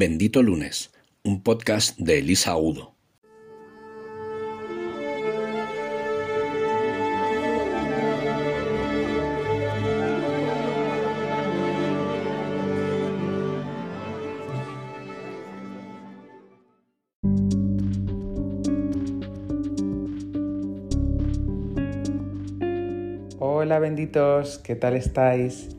Bendito Lunes, un podcast de Elisa Udo. Hola benditos, ¿qué tal estáis?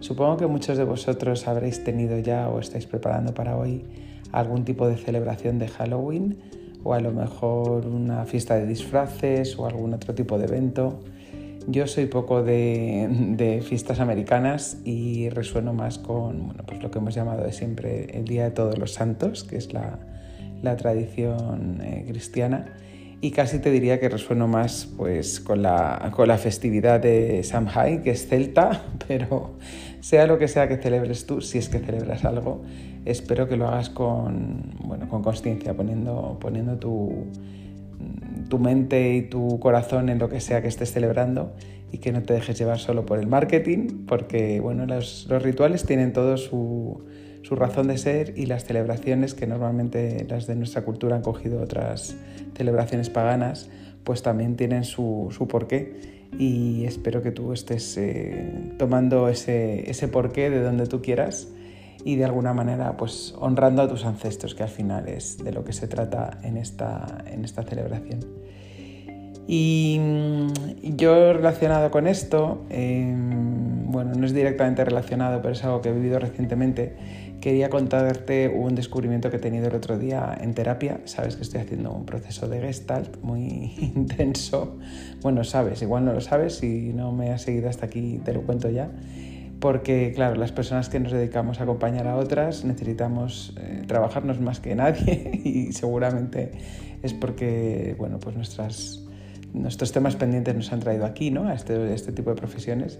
Supongo que muchos de vosotros habréis tenido ya o estáis preparando para hoy algún tipo de celebración de Halloween o a lo mejor una fiesta de disfraces o algún otro tipo de evento. Yo soy poco de, fiestas americanas y resueno más con bueno, pues lo que hemos llamado de siempre el Día de Todos los Santos, que es la, tradición eh, cristiana y casi te diría que resueno más pues, con, la, con la festividad de Samhain, que es celta, pero sea lo que sea que celebres tú, si es que celebras algo, espero que lo hagas con bueno, con conciencia, poniendo, poniendo tu, tu mente y tu corazón en lo que sea que estés celebrando y que no te dejes llevar solo por el marketing, porque bueno, los, los rituales tienen todo su, su razón de ser y las celebraciones que normalmente las de nuestra cultura han cogido otras celebraciones paganas, pues también tienen su, su porqué y espero que tú estés eh, tomando ese, ese porqué de donde tú quieras y de alguna manera pues honrando a tus ancestros, que al final es de lo que se trata en esta, en esta celebración. Y mm, yo relacionado con esto, em, bueno, no es directamente relacionado, pero es algo que he vivido recientemente, quería contarte un descubrimiento que he tenido el otro día en terapia. Sabes que estoy haciendo un proceso de gestalt muy intenso. Bueno, sabes, igual no lo sabes, si no me has seguido hasta aquí te lo cuento ya. Porque, claro, las personas que nos dedicamos a acompañar a otras necesitamos eh, trabajarnos más que nadie y seguramente es porque, bueno, pues nuestras nuestros temas pendientes nos han traído aquí, ¿no? a este, este, tipo de profesiones.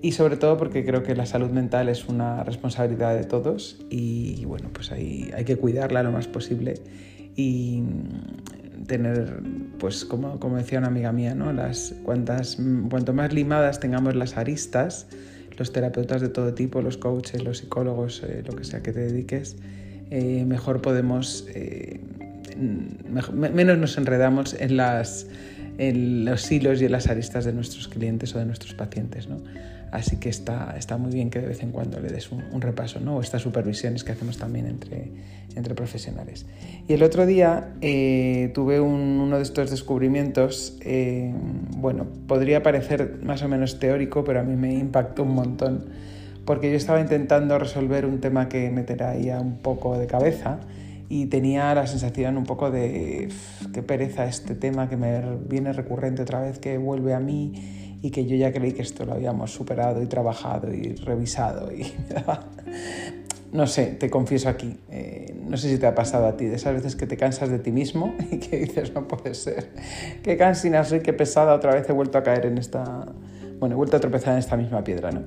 Y sobre todo porque creo que la salud mental es una responsabilidad de todos y, bueno, pues hay, hay que cuidarla lo más posible y tener, pues como, como decía una amiga mía, ¿no? las, cuantas, cuanto más limadas tengamos las aristas, los terapeutas de todo tipo, los coaches, los psicólogos, eh, lo que sea que te dediques, eh, mejor podemos, eh, menos nos enredamos en las en los hilos y en las aristas de nuestros clientes o de nuestros pacientes. ¿no? Así que está, está muy bien que de vez en cuando le des un, repaso, ¿no? o estas supervisiones que hacemos también entre, entre profesionales. Y el otro día eh, tuve uno de estos descubrimientos, eh, bueno, podría parecer más o menos teórico, pero a mí me impactó un montón, porque yo estaba intentando resolver un tema que me traía un poco de cabeza y tenía la sensación un poco de qué pereza este tema que me viene recurrente otra vez, que vuelve a mí y que yo ya creí que esto lo habíamos superado y trabajado y revisado y No sé, te confieso aquí, eh, no sé si te ha pasado a ti, de esas veces que te cansas de ti mismo y que dices, no puede ser, qué cansina soy, qué pesada, otra vez he vuelto a caer en esta, bueno, he vuelto a tropezar en esta misma piedra, ¿no?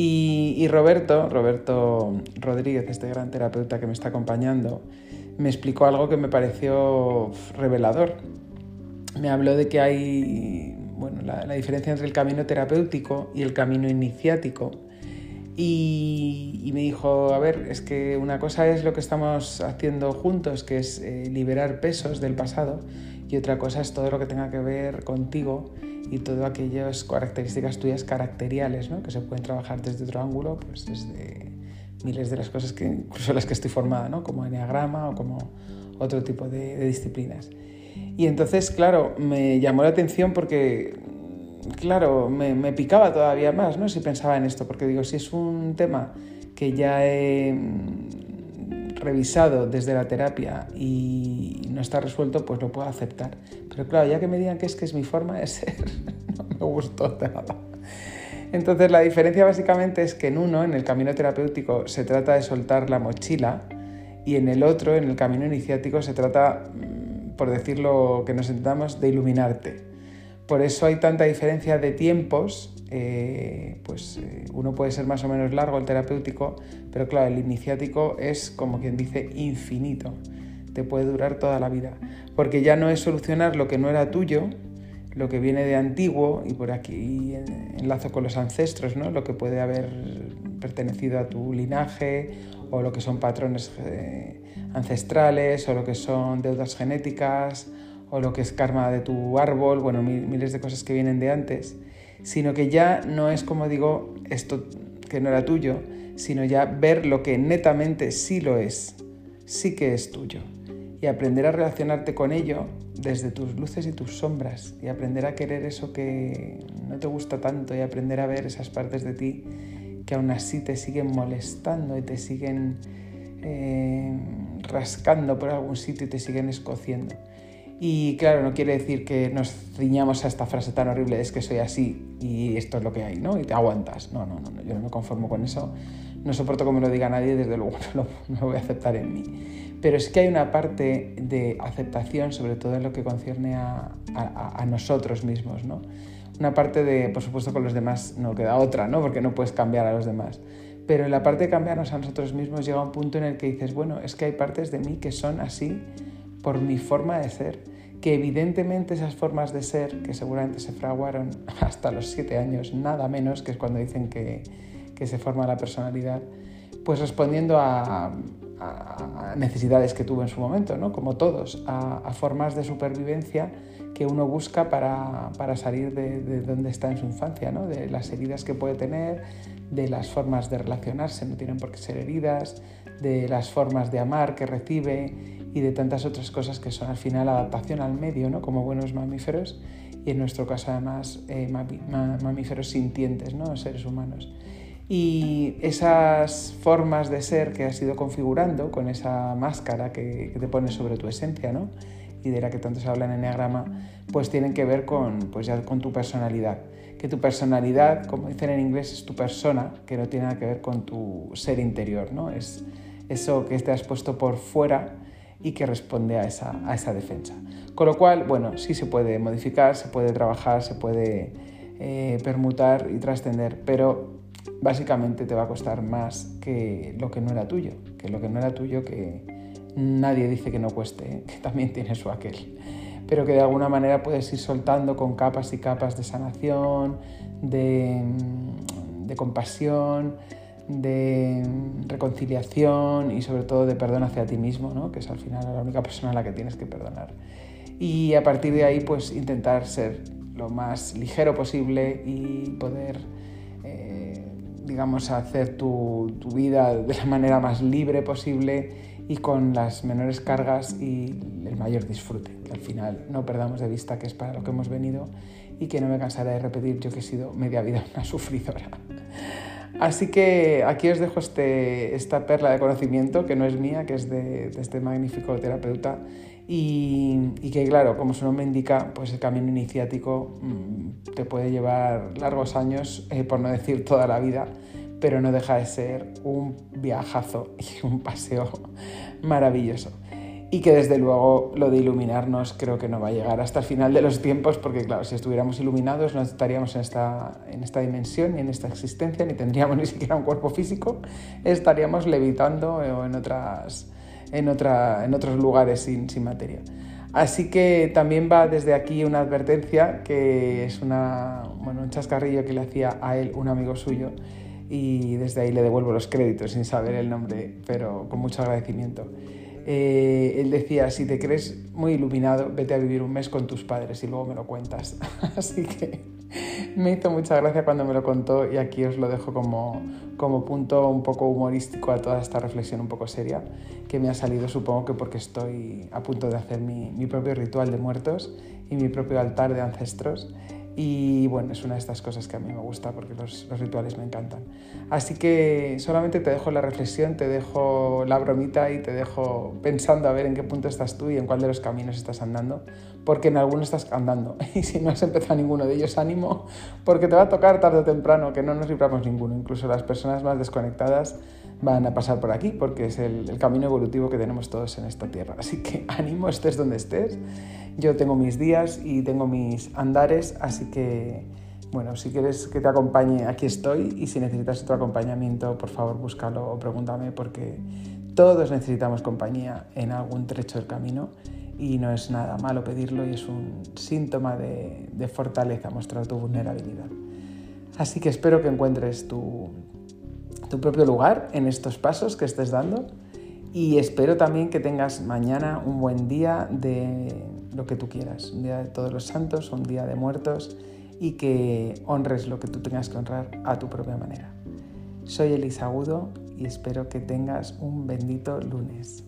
Y, Roberto, Roberto Rodríguez, este gran terapeuta que me está acompañando, me explicó algo que me pareció revelador. Me habló de que hay bueno, la, diferencia entre el camino terapéutico y el camino iniciático. Y, me dijo, a ver, es que una cosa es lo que estamos haciendo juntos, que es eh, liberar pesos del pasado, y otra cosa es todo lo que tenga que ver contigo y todas aquellas características tuyas caracteriales, ¿no? que se pueden trabajar desde otro ángulo, pues desde miles de las cosas que incluso las que estoy formada, ¿no? como enneagrama o como otro tipo de, disciplinas. Y entonces, claro, me llamó la atención porque, claro, me, me, picaba todavía más, ¿no? Si pensaba en esto, porque digo, si es un tema que ya he revisado desde la terapia y no está resuelto, pues lo puedo aceptar. Pero claro, ya que me digan que es que es mi forma de ser, no me gustó nada. Entonces la diferencia básicamente es que en uno, en el camino terapéutico, se trata de soltar la mochila y en el otro, en el camino iniciático, se trata, mm, por decirlo que nos intentamos, de iluminarte. Por eso hay tanta diferencia de tiempos, eh, pues eh, uno puede ser más o menos largo el terapéutico, pero claro, el iniciático es como quien dice infinito, te puede durar toda la vida, porque ya no es solucionar lo que no era tuyo, lo que viene de antiguo, y por aquí enlazo con los ancestros, ¿no? lo que puede haber pertenecido a tu linaje o lo que son patrones eh, ancestrales o lo que son deudas genéticas o lo que es karma de tu árbol, bueno, miles de cosas que vienen de antes, sino que ya no es como digo esto que no era tuyo, sino ya ver lo que netamente sí lo es, sí que es tuyo y aprender a relacionarte con ello desde tus luces y tus sombras y aprender a querer eso que no te gusta tanto y aprender a ver esas partes de ti que aún así te siguen molestando y te siguen eh, rascando por algún sitio y te siguen escociendo. Y claro, no quiere decir que nos ciñamos a esta frase tan horrible, es que soy así y esto es lo que hay, ¿no? Y te aguantas. No, no, no, yo no me conformo con eso. No soporto que me lo diga nadie, desde luego no lo, voy a aceptar en mí. Pero es que hay una parte de aceptación, sobre todo en lo que concierne a, a, nosotros mismos, ¿no? Una parte de, por supuesto, con los demás no queda otra, ¿no? Porque no puedes cambiar a los demás. Pero en la parte de cambiarnos a nosotros mismos llega un punto en el que dices, bueno, es que hay partes de mí que son así por mi forma de ser, que evidentemente esas formas de ser, que seguramente se fraguaron hasta los siete años, nada menos, que es cuando dicen que, que se forma la personalidad, pues respondiendo a, necesidades que tuvo en su momento, ¿no? como todos, a, formas de supervivencia que uno busca para, para salir de, de, donde está en su infancia, ¿no? de las heridas que puede tener, de las formas de relacionarse, no tienen por qué ser heridas, de las formas de amar que recibe y de tantas otras cosas que son al final adaptación al medio, ¿no? como buenos mamíferos y en nuestro caso además eh, mamíferos sintientes, ¿no? seres humanos. Y esas formas de ser que has ido configurando con esa máscara que, te pones sobre tu esencia, ¿no? Y de la que tanto se habla en enneagrama, pues tienen que ver con, pues ya con tu personalidad. Que tu personalidad, como dicen en inglés, es tu persona, que no tiene nada que ver con tu ser interior, ¿no? Es eso que te has puesto por fuera y que responde a esa, a esa defensa. Con lo cual, bueno, sí se puede modificar, se puede trabajar, se puede eh, permutar y trascender, pero básicamente te va a costar más que lo que no era tuyo, que lo que no era tuyo que nadie dice que no cueste, ¿eh? que también tiene su aquel, pero que de alguna manera puedes ir soltando con capas y capas de sanación, de, de compasión, de reconciliación y sobre todo de perdón hacia ti mismo, ¿no? que es al final la única persona a la que tienes que perdonar. Y a partir de ahí, pues intentar ser lo más ligero posible y poder, eh, digamos, hacer tu, tu, vida de la manera más libre posible y con las menores cargas y el mayor disfrute. Que al final no perdamos de vista que es para lo que hemos venido y que no me cansaré de repetir yo que he sido media vida una sufridora. Así que aquí os dejo este, esta perla de conocimiento que no es mía, que es de, este magnífico terapeuta y, que claro, como su nombre indica, pues el camino iniciático mm, te puede llevar largos años, eh, por no decir toda la vida, pero no deja de ser un viajazo y un paseo maravilloso y que desde luego lo de iluminarnos creo que no va a llegar hasta el final de los tiempos porque claro, si estuviéramos iluminados no estaríamos en esta, en esta dimensión ni en esta existencia, ni tendríamos ni siquiera un cuerpo físico, estaríamos levitando o en, otras, en, otra, en otros lugares sin, sin materia. Así que también va desde aquí una advertencia que es una, bueno, un chascarrillo que le hacía a él un amigo suyo y desde ahí le devuelvo los créditos sin saber el nombre, pero con mucho agradecimiento. Eh, él decía, si te crees muy iluminado, vete a vivir un mes con tus padres y luego me lo cuentas. Así que me hizo mucha gracia cuando me lo contó y aquí os lo dejo como, como punto un poco humorístico a toda esta reflexión un poco seria que me ha salido supongo que porque estoy a punto de hacer mi, mi propio ritual de muertos y mi propio altar de ancestros y bueno, es una de estas cosas que a mí me gusta porque los, rituales me encantan. Así que solamente te dejo la reflexión, te dejo la bromita y te dejo pensando a ver en qué punto estás tú y en cuál de los caminos estás andando, porque en alguno estás andando. Y si no has empezado ninguno de ellos, ánimo, porque te va a tocar tarde o temprano, que no nos libramos ninguno. Incluso las personas más desconectadas van a pasar por aquí, porque es el, el camino evolutivo que tenemos todos en esta tierra. Así que ánimo, estés donde estés yo tengo mis días y tengo mis andares, así que, bueno, si quieres que te acompañe, aquí estoy y si necesitas otro acompañamiento, por favor búscalo o pregúntame porque todos necesitamos compañía en algún trecho del camino y no es nada malo pedirlo y es un síntoma de, fortaleza mostrar tu vulnerabilidad. Así que espero que encuentres tu, tu propio lugar en estos pasos que estés dando y espero también que tengas mañana un buen día de lo que tú quieras, un día de todos los santos, un día de muertos y que honres lo que tú tengas que honrar a tu propia manera. Soy Elisa Agudo y espero que tengas un bendito lunes.